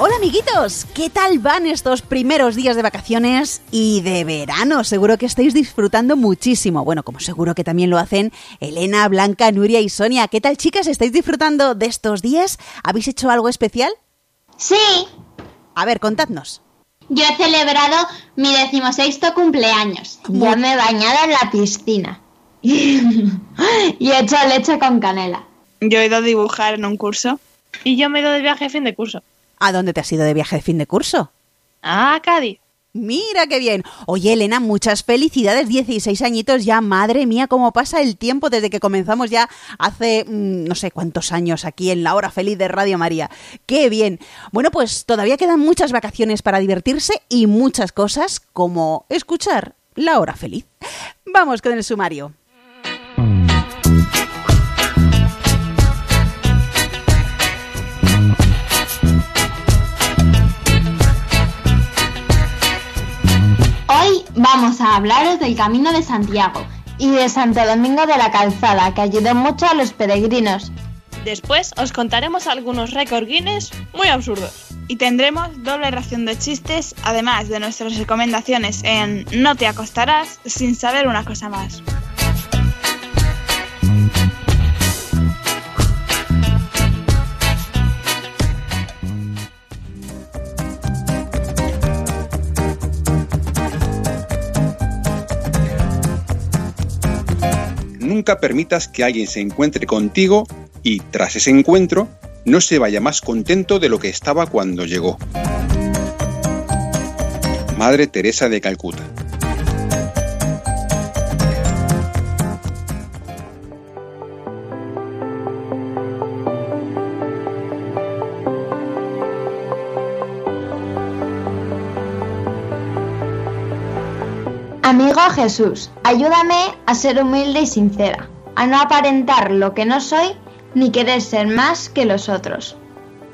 Hola amiguitos, ¿qué tal van estos primeros días de vacaciones y de verano? Seguro que estáis disfrutando muchísimo. Bueno, como seguro que también lo hacen Elena, Blanca, Nuria y Sonia. ¿Qué tal chicas? ¿Estáis disfrutando de estos días? ¿Habéis hecho algo especial? Sí, A ver, contadnos. yo he celebrado mi decimosexto cumpleaños. Ya me he bañado en la piscina. y he hecho leche con canela. Yo he ido a dibujar en un curso. Y yo me he ido de viaje a fin de curso. ¿A dónde te has ido de viaje de fin de curso? Ah, Cádiz. Mira qué bien. Oye, Elena, muchas felicidades. 16 añitos ya. Madre mía, cómo pasa el tiempo desde que comenzamos ya hace mm, no sé cuántos años aquí en la hora feliz de Radio María. Qué bien. Bueno, pues todavía quedan muchas vacaciones para divertirse y muchas cosas como escuchar la hora feliz. Vamos con el sumario. Vamos a hablaros del Camino de Santiago y de Santo Domingo de la Calzada, que ayudó mucho a los peregrinos. Después os contaremos algunos récord Guinness muy absurdos. Y tendremos doble ración de chistes, además de nuestras recomendaciones en No te acostarás sin saber una cosa más. Nunca permitas que alguien se encuentre contigo y, tras ese encuentro, no se vaya más contento de lo que estaba cuando llegó. Madre Teresa de Calcuta. Amigo Jesús, ayúdame a ser humilde y sincera, a no aparentar lo que no soy ni querer ser más que los otros.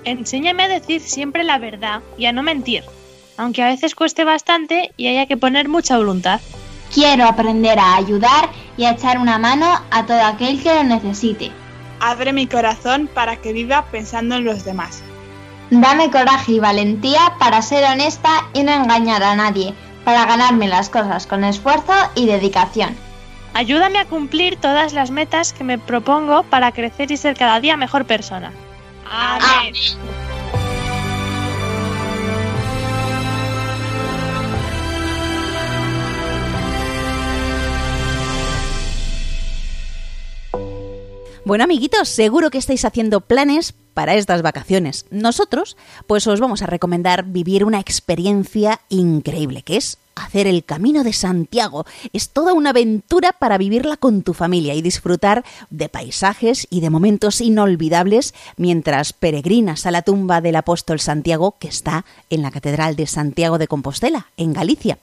Enséñame a decir siempre la verdad y a no mentir, aunque a veces cueste bastante y haya que poner mucha voluntad. Quiero aprender a ayudar y a echar una mano a todo aquel que lo necesite. Abre mi corazón para que viva pensando en los demás. Dame coraje y valentía para ser honesta y no engañar a nadie, para ganarme las cosas con esfuerzo y dedicación. Ayúdame a cumplir todas las metas que me propongo para crecer y ser cada día mejor persona. Amén. Bueno, amiguitos, seguro que estáis haciendo planes para estas vacaciones. Nosotros, pues os vamos a recomendar vivir una experiencia increíble, que es hacer el Camino de Santiago. Es toda una aventura para vivirla con tu familia y disfrutar de paisajes y de momentos inolvidables mientras peregrinas a la tumba del apóstol Santiago que está en la Catedral de Santiago de Compostela, en Galicia.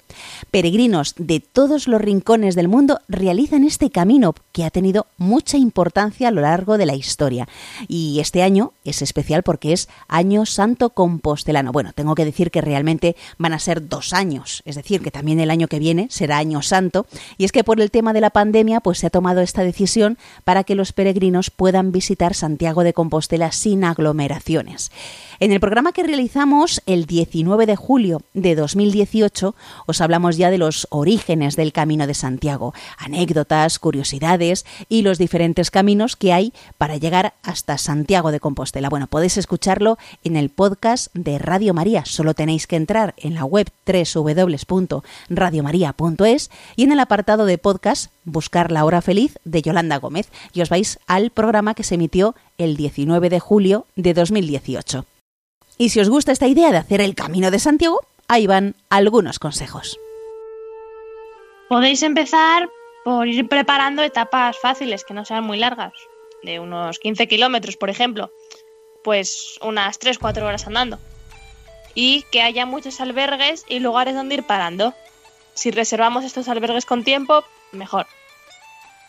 Peregrinos de todos los rincones del mundo realizan este camino que ha tenido mucha importancia a lo largo de la historia. Y este año es especial porque es Año Santo Compostelano. Bueno, tengo que decir que realmente van a ser dos años, es decir, que también el año que viene será Año Santo. Y es que por el tema de la pandemia, pues se ha tomado esta decisión para que los peregrinos puedan visitar Santiago de Compostela sin aglomeraciones. En el programa que realizamos el 19 de julio de 2018 os hablamos ya de los orígenes del Camino de Santiago, anécdotas, curiosidades y los diferentes caminos que hay para llegar hasta Santiago de Compostela. Bueno, podéis escucharlo en el podcast de Radio María. Solo tenéis que entrar en la web www.radiomaria.es y en el apartado de podcast buscar La Hora Feliz de Yolanda Gómez y os vais al programa que se emitió el 19 de julio de 2018. Y si os gusta esta idea de hacer el Camino de Santiago, ahí van algunos consejos. Podéis empezar por ir preparando etapas fáciles que no sean muy largas, de unos 15 kilómetros, por ejemplo, pues unas 3-4 horas andando. Y que haya muchos albergues y lugares donde ir parando. Si reservamos estos albergues con tiempo, mejor.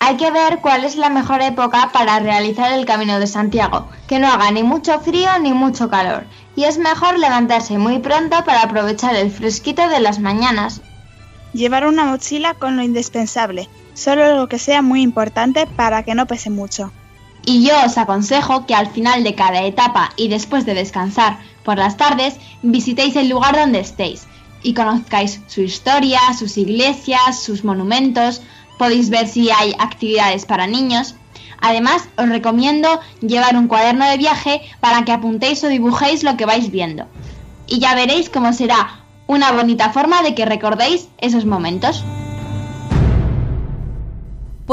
Hay que ver cuál es la mejor época para realizar el Camino de Santiago, que no haga ni mucho frío ni mucho calor, y es mejor levantarse muy pronto para aprovechar el fresquito de las mañanas. Llevar una mochila con lo indispensable, solo lo que sea muy importante para que no pese mucho. Y yo os aconsejo que al final de cada etapa y después de descansar por las tardes, visitéis el lugar donde estéis y conozcáis su historia, sus iglesias, sus monumentos, podéis ver si hay actividades para niños. Además, os recomiendo llevar un cuaderno de viaje para que apuntéis o dibujéis lo que vais viendo. Y ya veréis cómo será una bonita forma de que recordéis esos momentos.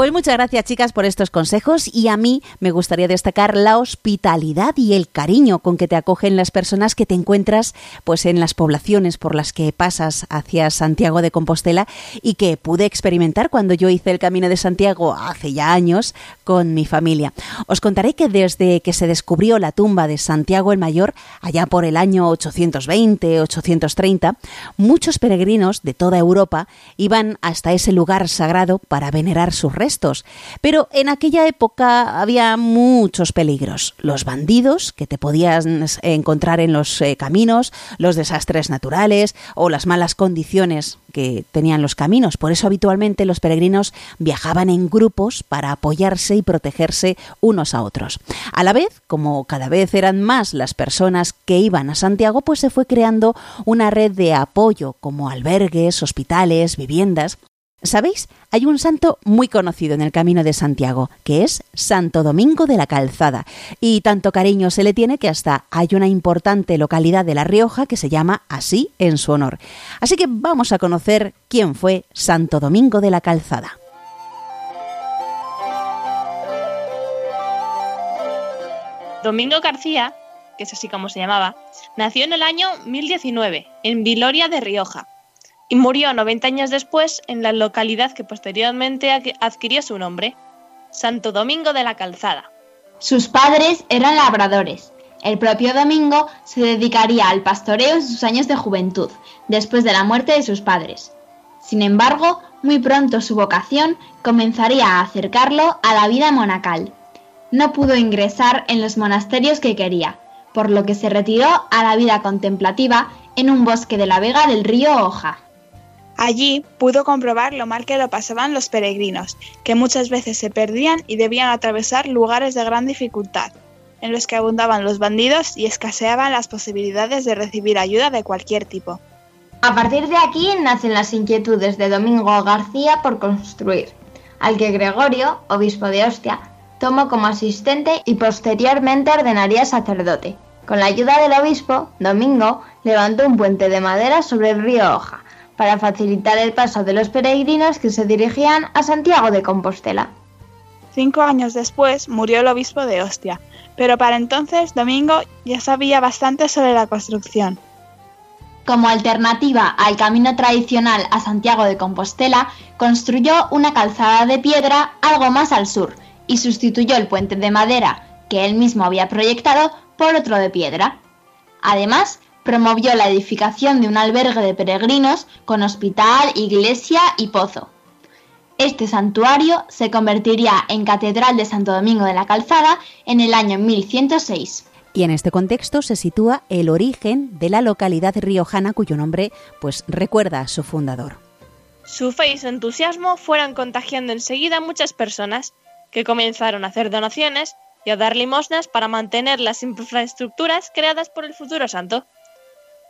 Pues muchas gracias chicas por estos consejos. Y a mí me gustaría destacar la hospitalidad y el cariño con que te acogen las personas que te encuentras pues en las poblaciones por las que pasas hacia Santiago de Compostela y que pude experimentar cuando yo hice el Camino de Santiago hace ya años con mi familia. Os contaré que desde que se descubrió la tumba de Santiago el Mayor allá por el año 820-830, muchos peregrinos de toda Europa iban hasta ese lugar sagrado para venerar sus restos. Pero en aquella época había muchos peligros. Los bandidos que te podían encontrar en los eh, caminos, los desastres naturales o las malas condiciones que tenían los caminos. Por eso habitualmente los peregrinos viajaban en grupos para apoyarse y protegerse unos a otros. A la vez, como cada vez eran más las personas que iban a Santiago, pues se fue creando una red de apoyo como albergues, hospitales, viviendas ¿Sabéis? Hay un santo muy conocido en el Camino de Santiago, que es Santo Domingo de la Calzada, y tanto cariño se le tiene que hasta hay una importante localidad de La Rioja que se llama así en su honor. Así que vamos a conocer quién fue Santo Domingo de la Calzada. Domingo García, que es así como se llamaba, nació en el año 1019, en Viloria de Rioja, y murió 90 años después en la localidad que posteriormente adquirió su nombre, Santo Domingo de la Calzada. Sus padres eran labradores. El propio Domingo se dedicaría al pastoreo en sus años de juventud, después de la muerte de sus padres. Sin embargo, muy pronto su vocación comenzaría a acercarlo a la vida monacal. No pudo ingresar en los monasterios que quería, por lo que se retiró a la vida contemplativa en un bosque de la vega del río Hoja. Allí pudo comprobar lo mal que lo pasaban los peregrinos, que muchas veces se perdían y debían atravesar lugares de gran dificultad, en los que abundaban los bandidos y escaseaban las posibilidades de recibir ayuda de cualquier tipo. A partir de aquí nacen las inquietudes de Domingo García por construir, al que Gregorio, obispo de Ostia, tomó como asistente y posteriormente ordenaría sacerdote. Con la ayuda del obispo, Domingo levantó un puente de madera sobre el río Hoja, para facilitar el paso de los peregrinos que se dirigían a Santiago de Compostela. Cinco años después murió el obispo de Ostia, pero para entonces Domingo ya sabía bastante sobre la construcción. Como alternativa al camino tradicional a Santiago de Compostela, construyó una calzada de piedra algo más al sur y sustituyó el puente de madera que él mismo había proyectado por otro de piedra. Además, promovió la edificación de un albergue de peregrinos con hospital, iglesia y pozo. Este santuario se convertiría en Catedral de Santo Domingo de la Calzada en el año 1106. Y en este contexto se sitúa el origen de la localidad riojana cuyo nombre pues recuerda a su fundador. Su fe y su entusiasmo fueron contagiando enseguida a muchas personas que comenzaron a hacer donaciones y a dar limosnas para mantener las infraestructuras creadas por el futuro santo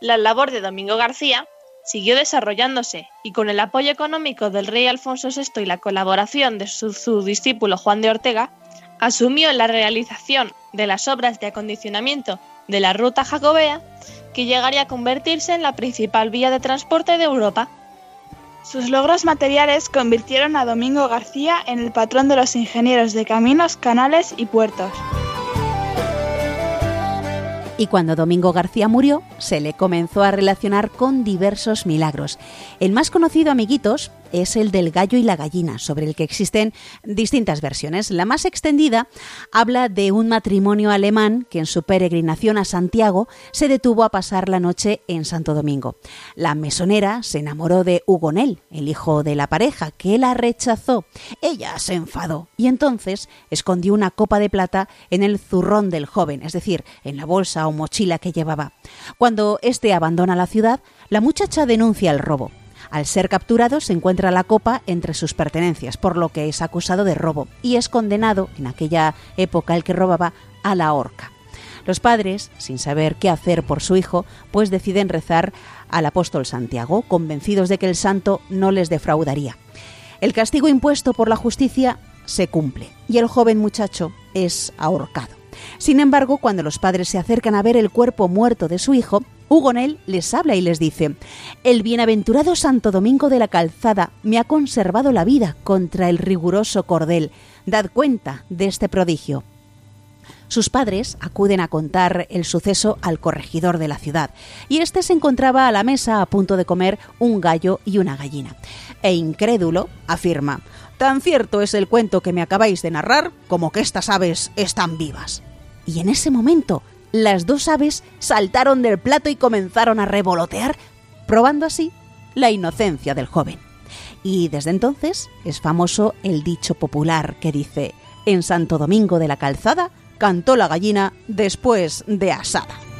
la labor de Domingo García siguió desarrollándose y con el apoyo económico del rey Alfonso VI y la colaboración de su, discípulo Juan de Ortega, asumió la realización de las obras de acondicionamiento de la ruta jacobea, que llegaría a convertirse en la principal vía de transporte de Europa. Sus logros materiales convirtieron a Domingo García en el patrón de los ingenieros de caminos, canales y puertos y cuando Domingo García murió, se le comenzó a relacionar con diversos milagros. El más conocido, amiguitos, es el del gallo y la gallina, sobre el que existen distintas versiones. La más extendida habla de un matrimonio alemán que en su peregrinación a Santiago se detuvo a pasar la noche en Santo Domingo. La mesonera se enamoró de Hugonel, el hijo de la pareja, que la rechazó. Ella se enfadó y entonces escondió una copa de plata en el zurrón del joven, es decir, en la bolsa o mochila que llevaba. Cuando éste abandona la ciudad, la muchacha denuncia el robo. Al ser capturado se encuentra la copa entre sus pertenencias, por lo que es acusado de robo y es condenado, en aquella época el que robaba, a la horca. Los padres, sin saber qué hacer por su hijo, pues deciden rezar al apóstol Santiago, convencidos de que el santo no les defraudaría. El castigo impuesto por la justicia se cumple y el joven muchacho es ahorcado. Sin embargo, cuando los padres se acercan a ver el cuerpo muerto de su hijo, Hugonel les habla y les dice, El bienaventurado Santo Domingo de la Calzada me ha conservado la vida contra el riguroso cordel. Dad cuenta de este prodigio. Sus padres acuden a contar el suceso al corregidor de la ciudad, y éste se encontraba a la mesa a punto de comer un gallo y una gallina. E incrédulo afirma, Tan cierto es el cuento que me acabáis de narrar como que estas aves están vivas. Y en ese momento, las dos aves saltaron del plato y comenzaron a revolotear, probando así la inocencia del joven. Y desde entonces es famoso el dicho popular que dice, en Santo Domingo de la Calzada cantó la gallina después de asada.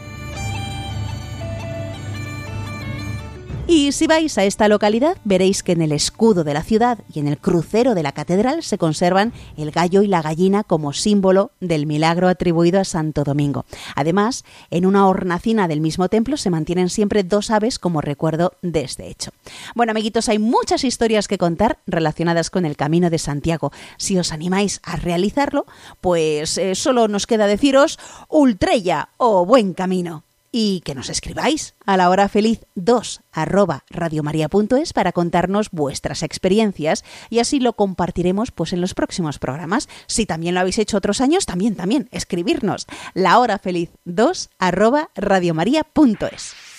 Y si vais a esta localidad, veréis que en el escudo de la ciudad y en el crucero de la catedral se conservan el gallo y la gallina como símbolo del milagro atribuido a Santo Domingo. Además, en una hornacina del mismo templo se mantienen siempre dos aves como recuerdo de este hecho. Bueno, amiguitos, hay muchas historias que contar relacionadas con el Camino de Santiago. Si os animáis a realizarlo, pues eh, solo nos queda deciros ultrella o buen camino y que nos escribáis a la hora feliz 2 arroba radiomaria.es para contarnos vuestras experiencias y así lo compartiremos pues en los próximos programas. Si también lo habéis hecho otros años, también, también, escribirnos la hora feliz 2 arroba radiomaria.es.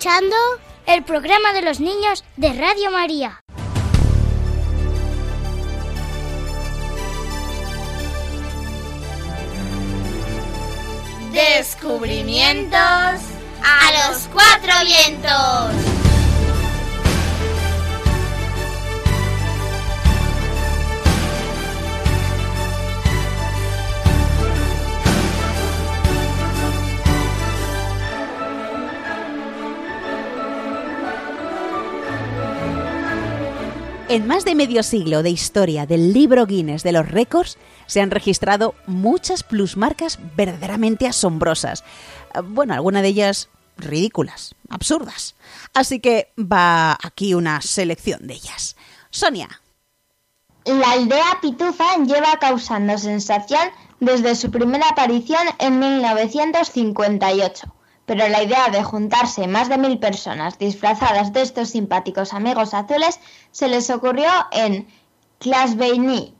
escuchando el programa de los niños de Radio María. Descubrimientos a los cuatro vientos. En más de medio siglo de historia del libro Guinness de los récords se han registrado muchas plusmarcas verdaderamente asombrosas. Bueno, algunas de ellas ridículas, absurdas. Así que va aquí una selección de ellas. Sonia. La aldea Pitufa lleva causando sensación desde su primera aparición en 1958 pero la idea de juntarse más de mil personas disfrazadas de estos simpáticos amigos azules se les ocurrió en Glasgow,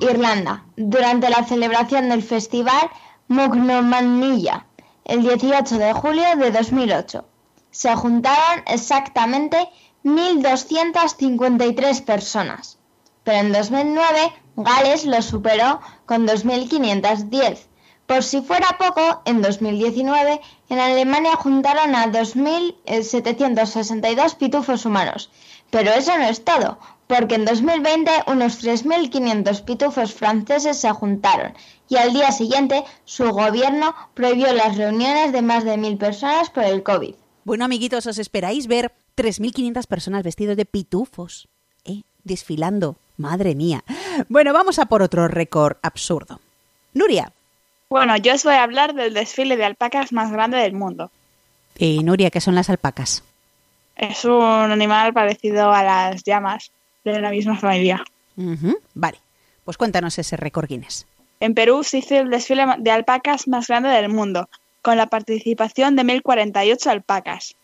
Irlanda, durante la celebración del festival Mugnomanilla, el 18 de julio de 2008. Se juntaron exactamente 1.253 personas, pero en 2009 Gales lo superó con 2.510 por si fuera poco, en 2019 en Alemania juntaron a 2.762 pitufos humanos. Pero eso no es todo, porque en 2020 unos 3.500 pitufos franceses se juntaron y al día siguiente su gobierno prohibió las reuniones de más de 1.000 personas por el COVID. Bueno, amiguitos, os esperáis ver 3.500 personas vestidos de pitufos, ¿eh? Desfilando. Madre mía. Bueno, vamos a por otro récord absurdo. Nuria, bueno, yo os voy a hablar del desfile de alpacas más grande del mundo. Y Nuria, ¿qué son las alpacas? Es un animal parecido a las llamas de la misma familia. Vale, pues cuéntanos ese récord Guinness. En Perú se hizo el desfile de alpacas más grande del mundo, con la participación de 1.048 alpacas.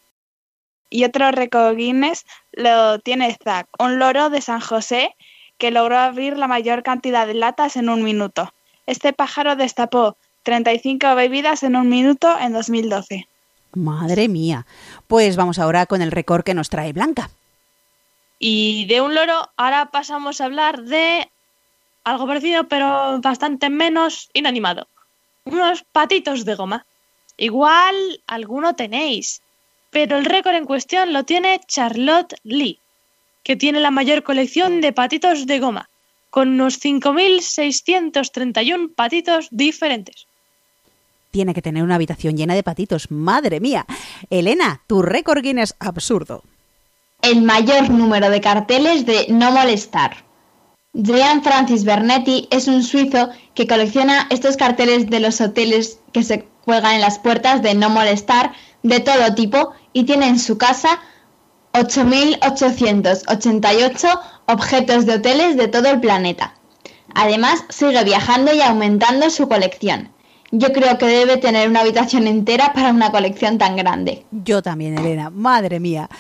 Y otro récord Guinness lo tiene Zack, un loro de San José que logró abrir la mayor cantidad de latas en un minuto. Este pájaro destapó 35 bebidas en un minuto en 2012. Madre mía. Pues vamos ahora con el récord que nos trae Blanca. Y de un loro, ahora pasamos a hablar de algo parecido, pero bastante menos inanimado. Unos patitos de goma. Igual alguno tenéis, pero el récord en cuestión lo tiene Charlotte Lee, que tiene la mayor colección de patitos de goma con unos 5.631 patitos diferentes. Tiene que tener una habitación llena de patitos, madre mía. Elena, tu récord Guinness absurdo. El mayor número de carteles de no molestar. Jean Francis Bernetti es un suizo que colecciona estos carteles de los hoteles que se cuelgan en las puertas de no molestar de todo tipo y tiene en su casa 8.888 objetos de hoteles de todo el planeta. Además, sigue viajando y aumentando su colección. Yo creo que debe tener una habitación entera para una colección tan grande. Yo también, Elena. Madre mía.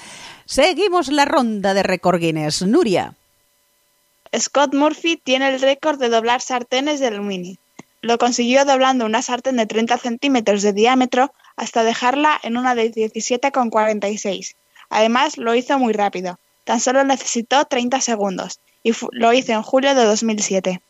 Seguimos la ronda de récord Guinness. Nuria. Scott Murphy tiene el récord de doblar sartenes de aluminio. Lo consiguió doblando una sartén de 30 centímetros de diámetro hasta dejarla en una de 17,46. Además, lo hizo muy rápido. Tan solo necesitó 30 segundos y lo hizo en julio de 2007.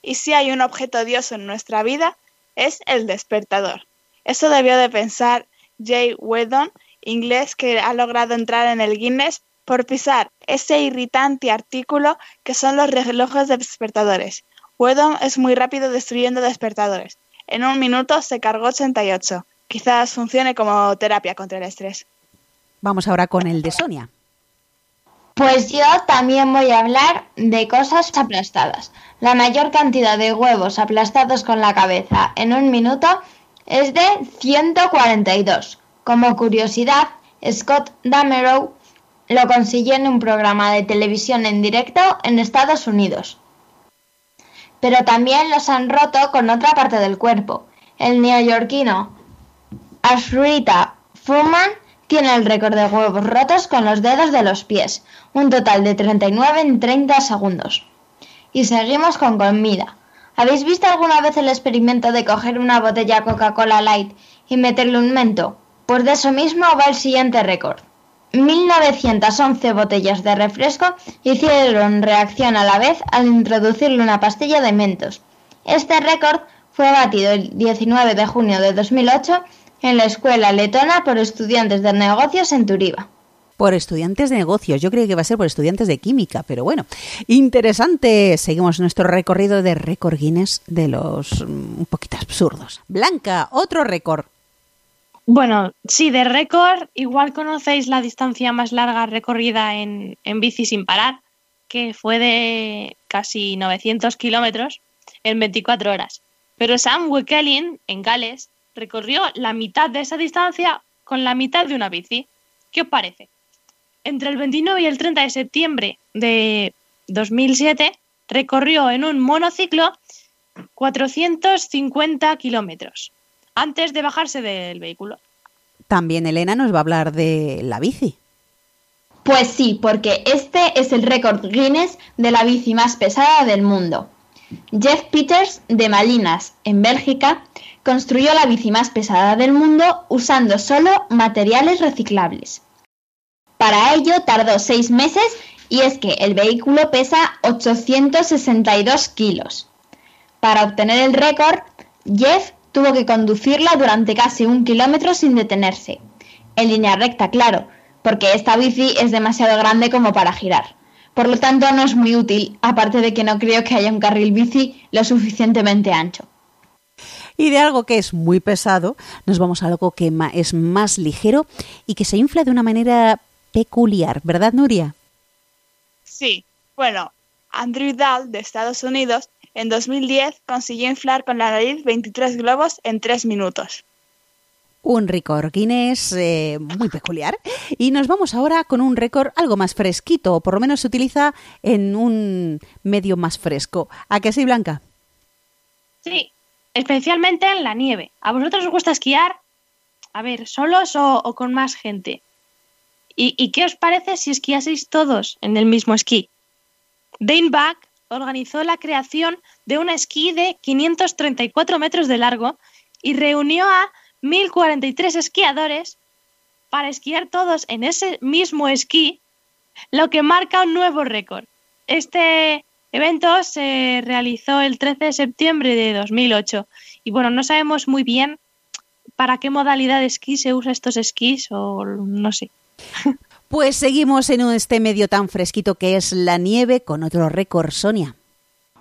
Y si hay un objeto odioso en nuestra vida, es el despertador. Eso debió de pensar Jay Weddon, inglés que ha logrado entrar en el Guinness por pisar ese irritante artículo que son los relojes despertadores. Weddon es muy rápido destruyendo despertadores. En un minuto se cargó 88. Quizás funcione como terapia contra el estrés. Vamos ahora con el de Sonia. Pues yo también voy a hablar de cosas aplastadas. La mayor cantidad de huevos aplastados con la cabeza en un minuto es de 142. Como curiosidad, Scott Damerow lo consiguió en un programa de televisión en directo en Estados Unidos. Pero también los han roto con otra parte del cuerpo. El neoyorquino Ashrita Fuhrman tiene el récord de huevos rotos con los dedos de los pies, un total de 39 en 30 segundos. Y seguimos con comida. ¿Habéis visto alguna vez el experimento de coger una botella Coca-Cola Light y meterle un mento? Pues de eso mismo va el siguiente récord. 1911 botellas de refresco hicieron reacción a la vez al introducirle una pastilla de mentos. Este récord fue batido el 19 de junio de 2008 en la escuela letona por estudiantes de negocios en Turiba. Por estudiantes de negocios, yo creo que va a ser por estudiantes de química, pero bueno, interesante. Seguimos nuestro recorrido de récord Guinness de los mm, un poquito absurdos. Blanca, otro récord. Bueno, sí, de récord, igual conocéis la distancia más larga recorrida en, en bici sin parar, que fue de casi 900 kilómetros en 24 horas. Pero Sam Wekelin, en Gales, recorrió la mitad de esa distancia con la mitad de una bici. ¿Qué os parece? Entre el 29 y el 30 de septiembre de 2007 recorrió en un monociclo 450 kilómetros antes de bajarse del vehículo. También Elena nos va a hablar de la bici. Pues sí, porque este es el récord Guinness de la bici más pesada del mundo. Jeff Peters de Malinas, en Bélgica, construyó la bici más pesada del mundo usando solo materiales reciclables. Para ello tardó seis meses y es que el vehículo pesa 862 kilos. Para obtener el récord, Jeff tuvo que conducirla durante casi un kilómetro sin detenerse. En línea recta, claro, porque esta bici es demasiado grande como para girar. Por lo tanto, no es muy útil, aparte de que no creo que haya un carril bici lo suficientemente ancho. Y de algo que es muy pesado, nos vamos a algo que es más ligero y que se infla de una manera peculiar, ¿verdad, Nuria? Sí. Bueno, Andrew Dahl, de Estados Unidos, en 2010 consiguió inflar con la nariz 23 globos en 3 minutos. Un récord Guinness eh, muy peculiar. Y nos vamos ahora con un récord algo más fresquito, o por lo menos se utiliza en un medio más fresco. ¿A qué sí, Blanca? Sí, especialmente en la nieve. ¿A vosotros os gusta esquiar? A ver, ¿solos o, con más gente? ¿Y, ¿Y, qué os parece si esquiaseis todos en el mismo esquí? Dane Bach organizó la creación de un esquí de 534 metros de largo y reunió a 1.043 esquiadores para esquiar todos en ese mismo esquí, lo que marca un nuevo récord. Este evento se realizó el 13 de septiembre de 2008 y bueno, no sabemos muy bien para qué modalidad de esquí se usa estos esquís o no sé. Pues seguimos en este medio tan fresquito que es la nieve con otro récord, Sonia.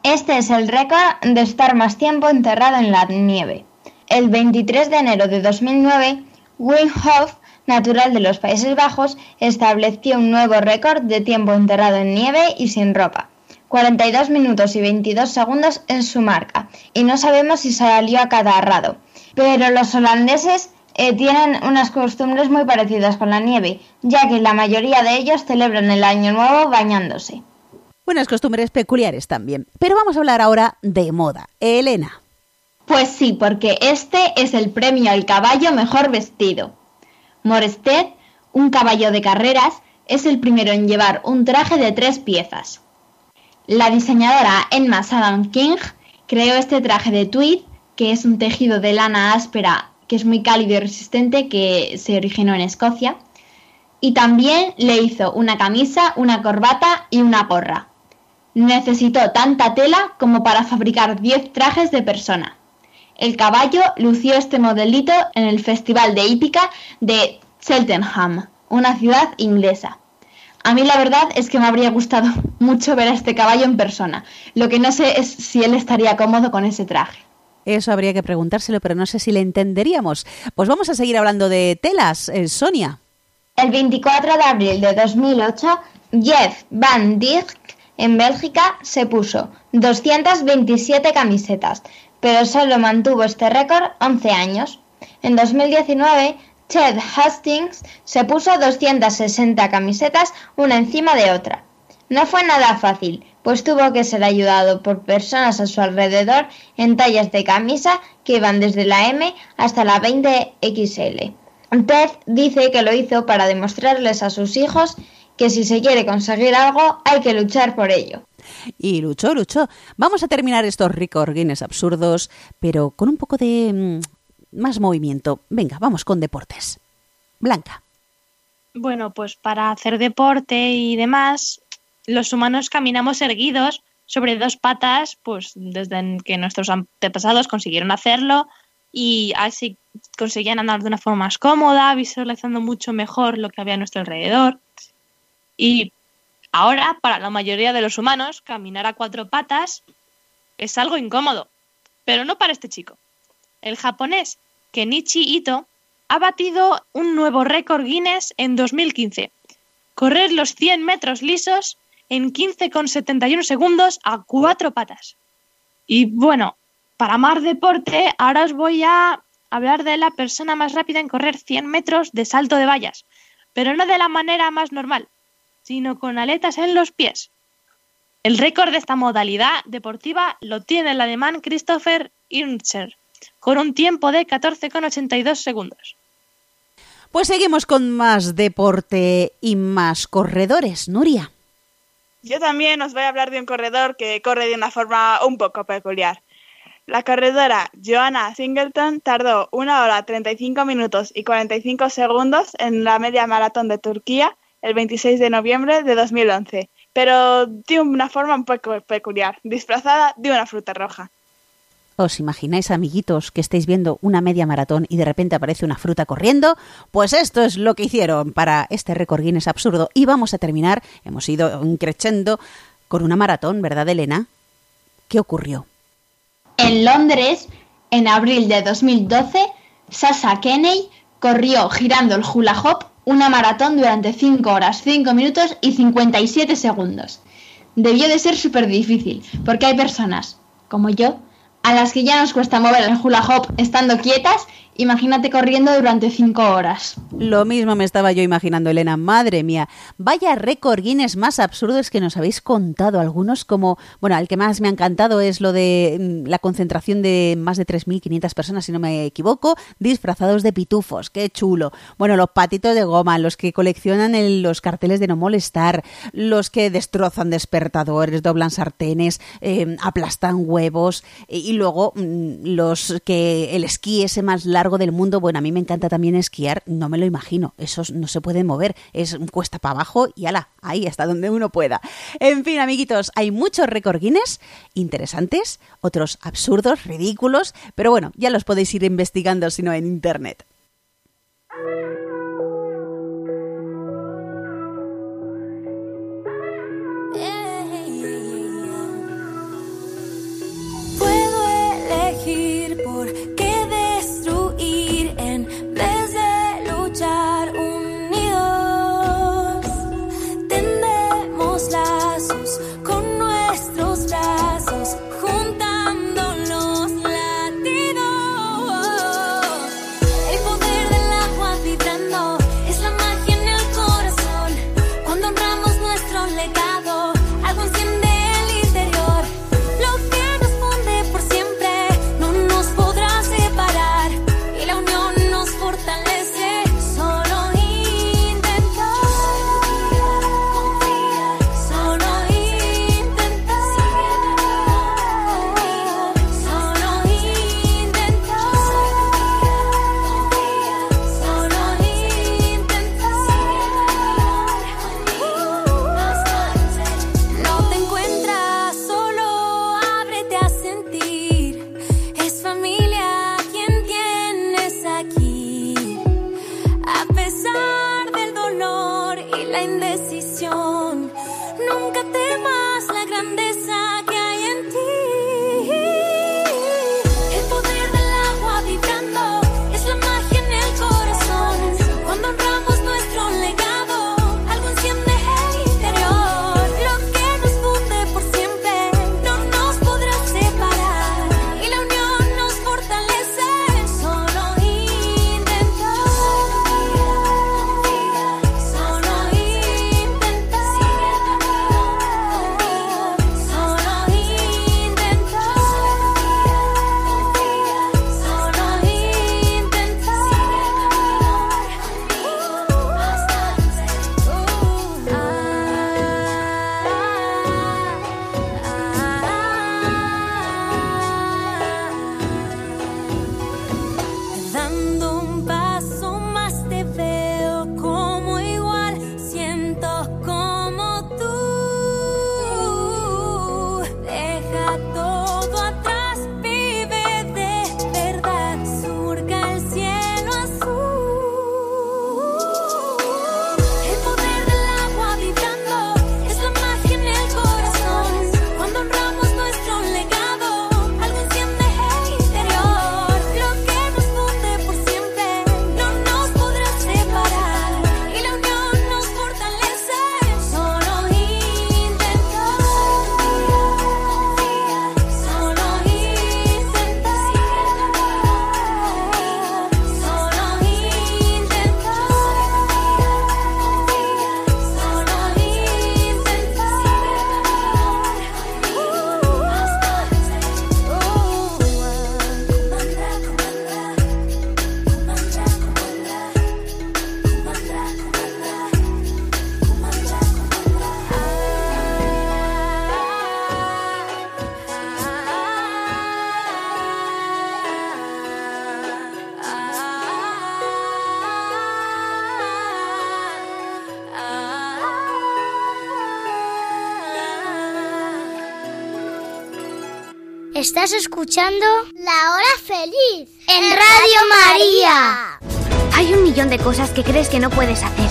Este es el récord de estar más tiempo enterrado en la nieve. El 23 de enero de 2009, Wim Hof, natural de los Países Bajos, estableció un nuevo récord de tiempo enterrado en nieve y sin ropa. 42 minutos y 22 segundos en su marca, y no sabemos si salió a cada rado. Pero los holandeses eh, tienen unas costumbres muy parecidas con la nieve, ya que la mayoría de ellos celebran el Año Nuevo bañándose. Unas costumbres peculiares también. Pero vamos a hablar ahora de moda. Elena. Pues sí, porque este es el premio al caballo mejor vestido. Morested, un caballo de carreras, es el primero en llevar un traje de tres piezas. La diseñadora Emma Saddam King creó este traje de tweed, que es un tejido de lana áspera que es muy cálido y resistente, que se originó en Escocia. Y también le hizo una camisa, una corbata y una gorra. Necesitó tanta tela como para fabricar 10 trajes de persona. El caballo lució este modelito en el Festival de Hípica de Cheltenham, una ciudad inglesa. A mí la verdad es que me habría gustado mucho ver a este caballo en persona. Lo que no sé es si él estaría cómodo con ese traje. Eso habría que preguntárselo, pero no sé si le entenderíamos. Pues vamos a seguir hablando de telas, eh, Sonia. El 24 de abril de 2008, Jeff Van Dijk en Bélgica se puso 227 camisetas, pero solo mantuvo este récord 11 años. En 2019, Ted Hastings se puso 260 camisetas una encima de otra. No fue nada fácil, pues tuvo que ser ayudado por personas a su alrededor en tallas de camisa que van desde la M hasta la 20XL. Ted dice que lo hizo para demostrarles a sus hijos que si se quiere conseguir algo hay que luchar por ello. Y luchó, luchó. Vamos a terminar estos Guinness absurdos, pero con un poco de mm, más movimiento. Venga, vamos con deportes. Blanca. Bueno, pues para hacer deporte y demás, los humanos caminamos erguidos sobre dos patas, pues desde que nuestros antepasados consiguieron hacerlo y así conseguían andar de una forma más cómoda, visualizando mucho mejor lo que había a nuestro alrededor. Y ahora, para la mayoría de los humanos, caminar a cuatro patas es algo incómodo, pero no para este chico. El japonés Kenichi Ito ha batido un nuevo récord Guinness en 2015. Correr los 100 metros lisos en 15,71 segundos a cuatro patas. Y bueno, para más deporte, ahora os voy a hablar de la persona más rápida en correr 100 metros de salto de vallas, pero no de la manera más normal, sino con aletas en los pies. El récord de esta modalidad deportiva lo tiene el alemán Christopher Irnscher, con un tiempo de 14,82 segundos. Pues seguimos con más deporte y más corredores, Nuria. Yo también os voy a hablar de un corredor que corre de una forma un poco peculiar. La corredora Joanna Singleton tardó 1 hora 35 minutos y 45 segundos en la media maratón de Turquía el 26 de noviembre de 2011, pero de una forma un poco peculiar, disfrazada de una fruta roja. ¿Os imagináis, amiguitos, que estáis viendo una media maratón y de repente aparece una fruta corriendo? Pues esto es lo que hicieron para este récord Guinness absurdo. Y vamos a terminar, hemos ido increchendo con una maratón, ¿verdad, Elena? ¿Qué ocurrió? En Londres, en abril de 2012, Sasha Kenney corrió girando el hula hoop una maratón durante 5 horas, 5 minutos y 57 segundos. Debió de ser súper difícil, porque hay personas, como yo, a las que ya nos cuesta mover el hula hoop estando quietas, imagínate corriendo durante cinco horas. Lo mismo me estaba yo imaginando, Elena. Madre mía, vaya récord Guinness más absurdos que nos habéis contado. Algunos como, bueno, el que más me ha encantado es lo de mm, la concentración de más de 3.500 personas, si no me equivoco, disfrazados de pitufos. Qué chulo. Bueno, los patitos de goma, los que coleccionan los carteles de no molestar, los que destrozan despertadores, doblan sartenes, eh, aplastan huevos y luego mm, los que el esquí ese más largo del mundo, bueno, a mí me encanta también esquiar, no me lo imagino, esos no se pueden mover, es cuesta para abajo y ala, ahí hasta donde uno pueda. En fin, amiguitos, hay muchos récord interesantes, otros absurdos, ridículos, pero bueno, ya los podéis ir investigando si no en internet. Estás escuchando La Hora Feliz en Radio María. Hay un millón de cosas que crees que no puedes hacer.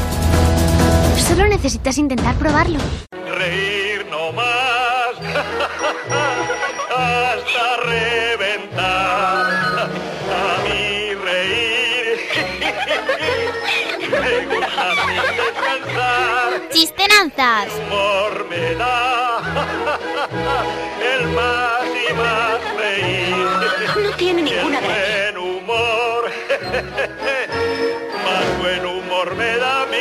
Solo necesitas intentar probarlo. Reír no más hasta reventar. A mí reír me gusta descansar. Chistenanzas. Humor me da el. No tiene ninguna gracia. buen humor, más buen humor me da a mí.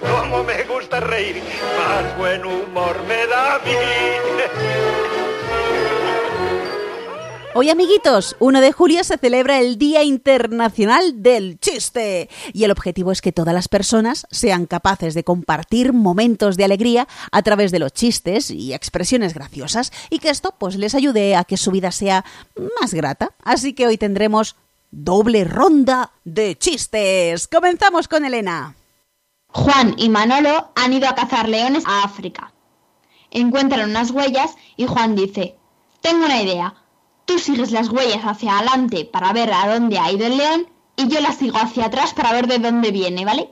Como me gusta reír, más buen humor me da a mí. Hoy, amiguitos, 1 de julio se celebra el Día Internacional del Chiste. Y el objetivo es que todas las personas sean capaces de compartir momentos de alegría a través de los chistes y expresiones graciosas y que esto pues les ayude a que su vida sea más grata. Así que hoy tendremos doble ronda de chistes. Comenzamos con Elena. Juan y Manolo han ido a cazar leones a África. Encuentran unas huellas y Juan dice, tengo una idea. Tú sigues las huellas hacia adelante para ver a dónde ha ido el león y yo las sigo hacia atrás para ver de dónde viene, ¿vale?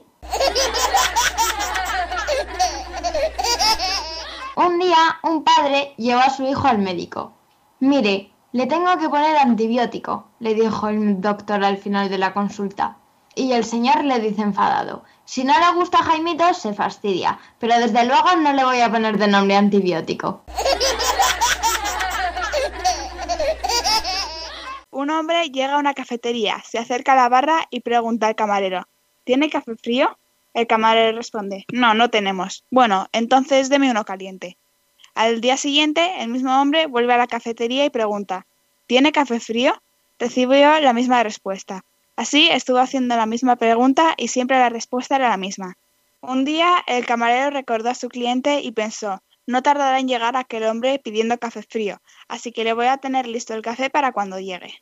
Un día un padre llevó a su hijo al médico. Mire, le tengo que poner antibiótico, le dijo el doctor al final de la consulta. Y el señor le dice enfadado, si no le gusta Jaimito, se fastidia, pero desde luego no le voy a poner de nombre antibiótico. Un hombre llega a una cafetería, se acerca a la barra y pregunta al camarero, ¿tiene café frío? El camarero responde, no, no tenemos. Bueno, entonces deme uno caliente. Al día siguiente, el mismo hombre vuelve a la cafetería y pregunta, ¿tiene café frío? Recibió la misma respuesta. Así estuvo haciendo la misma pregunta y siempre la respuesta era la misma. Un día el camarero recordó a su cliente y pensó, no tardará en llegar aquel hombre pidiendo café frío, así que le voy a tener listo el café para cuando llegue.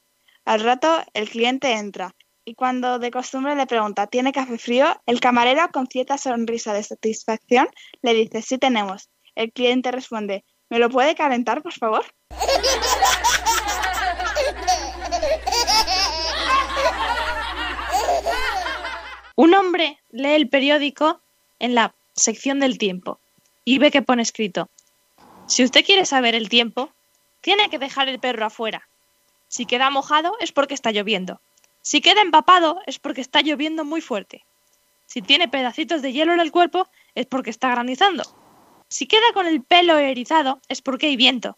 Al rato el cliente entra y cuando de costumbre le pregunta ¿tiene café frío? El camarero con cierta sonrisa de satisfacción le dice sí tenemos. El cliente responde ¿me lo puede calentar por favor? Un hombre lee el periódico en la sección del tiempo y ve que pone escrito, si usted quiere saber el tiempo, tiene que dejar el perro afuera. Si queda mojado es porque está lloviendo. Si queda empapado es porque está lloviendo muy fuerte. Si tiene pedacitos de hielo en el cuerpo es porque está granizando. Si queda con el pelo erizado es porque hay viento.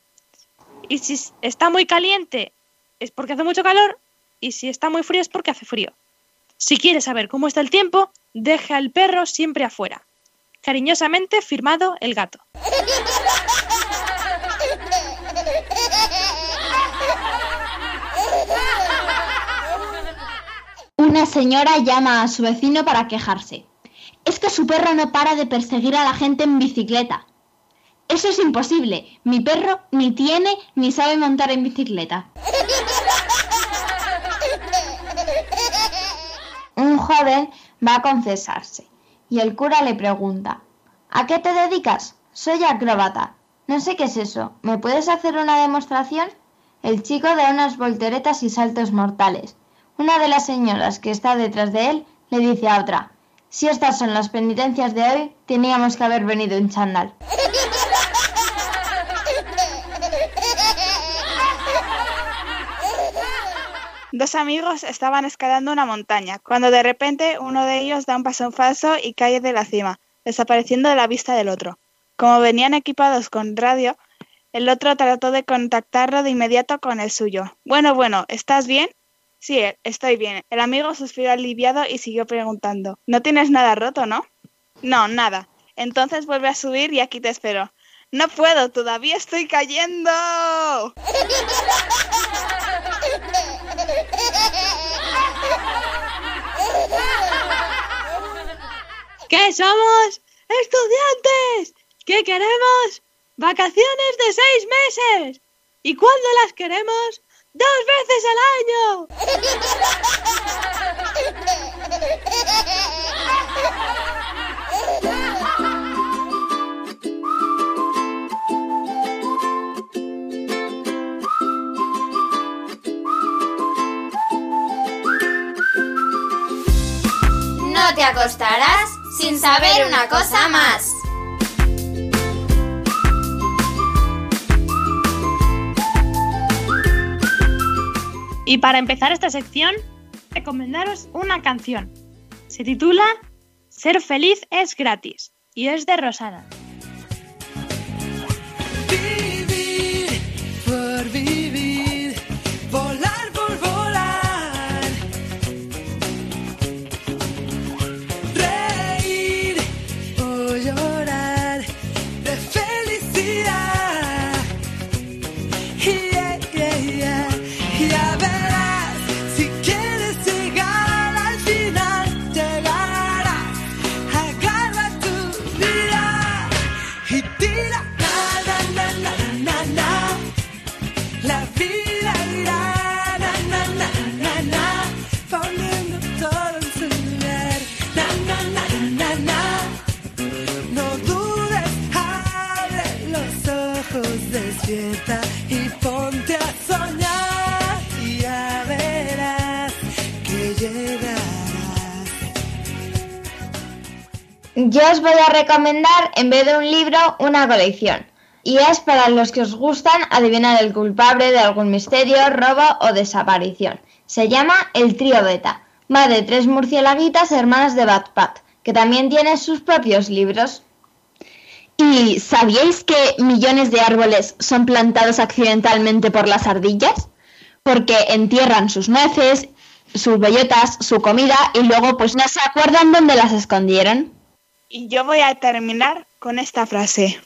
Y si está muy caliente es porque hace mucho calor. Y si está muy frío es porque hace frío. Si quiere saber cómo está el tiempo, deje al perro siempre afuera. Cariñosamente firmado el gato. Una señora llama a su vecino para quejarse. Es que su perro no para de perseguir a la gente en bicicleta. Eso es imposible. Mi perro ni tiene ni sabe montar en bicicleta. Un joven va a confesarse y el cura le pregunta, ¿A qué te dedicas? Soy acróbata. No sé qué es eso. ¿Me puedes hacer una demostración? El chico da unas volteretas y saltos mortales. Una de las señoras que está detrás de él le dice a otra, si estas son las penitencias de hoy, teníamos que haber venido en chándal. Dos amigos estaban escalando una montaña, cuando de repente uno de ellos da un paso falso y cae de la cima, desapareciendo de la vista del otro. Como venían equipados con radio, el otro trató de contactarlo de inmediato con el suyo. Bueno, bueno, ¿estás bien? Sí, estoy bien. El amigo suspiró aliviado y siguió preguntando. No tienes nada roto, ¿no? No, nada. Entonces vuelve a subir y aquí te espero. No puedo, todavía estoy cayendo. ¿Qué somos? ¡Estudiantes! ¿Qué queremos? ¡Vacaciones de seis meses! ¿Y cuándo las queremos? ¡Dos veces al año! No te acostarás sin saber una cosa más. Y para empezar esta sección, recomendaros una canción. Se titula Ser feliz es gratis y es de Rosana. Yo os voy a recomendar, en vez de un libro, una colección. Y es para los que os gustan adivinar el culpable de algún misterio, robo o desaparición. Se llama El Trío Beta. Va de tres murciélaguitas hermanas de Bat Pat, que también tiene sus propios libros. ¿Y sabíais que millones de árboles son plantados accidentalmente por las ardillas? Porque entierran sus nueces, sus bellotas, su comida y luego pues no se acuerdan dónde las escondieron. Y yo voy a terminar con esta frase.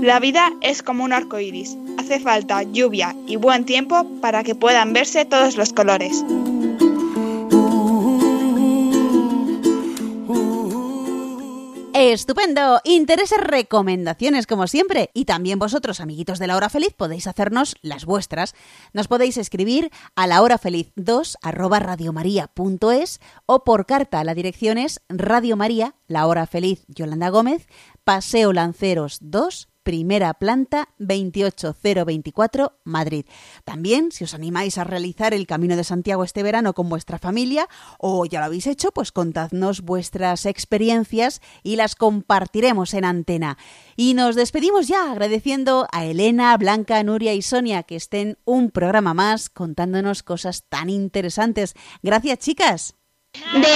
La vida es como un arco iris. Hace falta lluvia y buen tiempo para que puedan verse todos los colores. Estupendo, intereses, recomendaciones como siempre. Y también vosotros, amiguitos de la hora feliz, podéis hacernos las vuestras. Nos podéis escribir a la hora feliz 2 arroba o por carta a la dirección es Radio María, la hora feliz Yolanda Gómez, Paseo Lanceros 2, primera planta 28024 Madrid. También, si os animáis a realizar el Camino de Santiago este verano con vuestra familia o ya lo habéis hecho, pues contadnos vuestras experiencias y las compartiremos en antena. Y nos despedimos ya agradeciendo a Elena, Blanca, Nuria y Sonia que estén un programa más contándonos cosas tan interesantes. Gracias, chicas. De.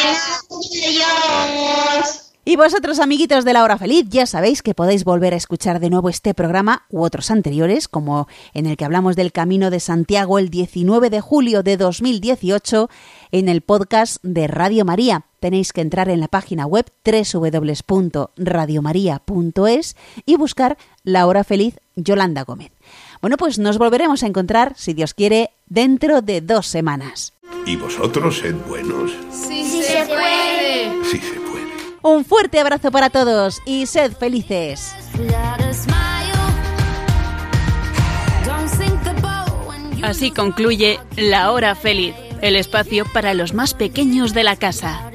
Y vosotros, amiguitos de la hora feliz, ya sabéis que podéis volver a escuchar de nuevo este programa u otros anteriores, como en el que hablamos del Camino de Santiago el 19 de julio de 2018 en el podcast de Radio María. Tenéis que entrar en la página web www.radiomaria.es y buscar La hora feliz Yolanda Gómez. Bueno, pues nos volveremos a encontrar, si Dios quiere, dentro de dos semanas. ¿Y vosotros sed buenos? Sí, sí se puede. Sí se puede. Un fuerte abrazo para todos y sed felices. Así concluye La Hora Feliz, el espacio para los más pequeños de la casa.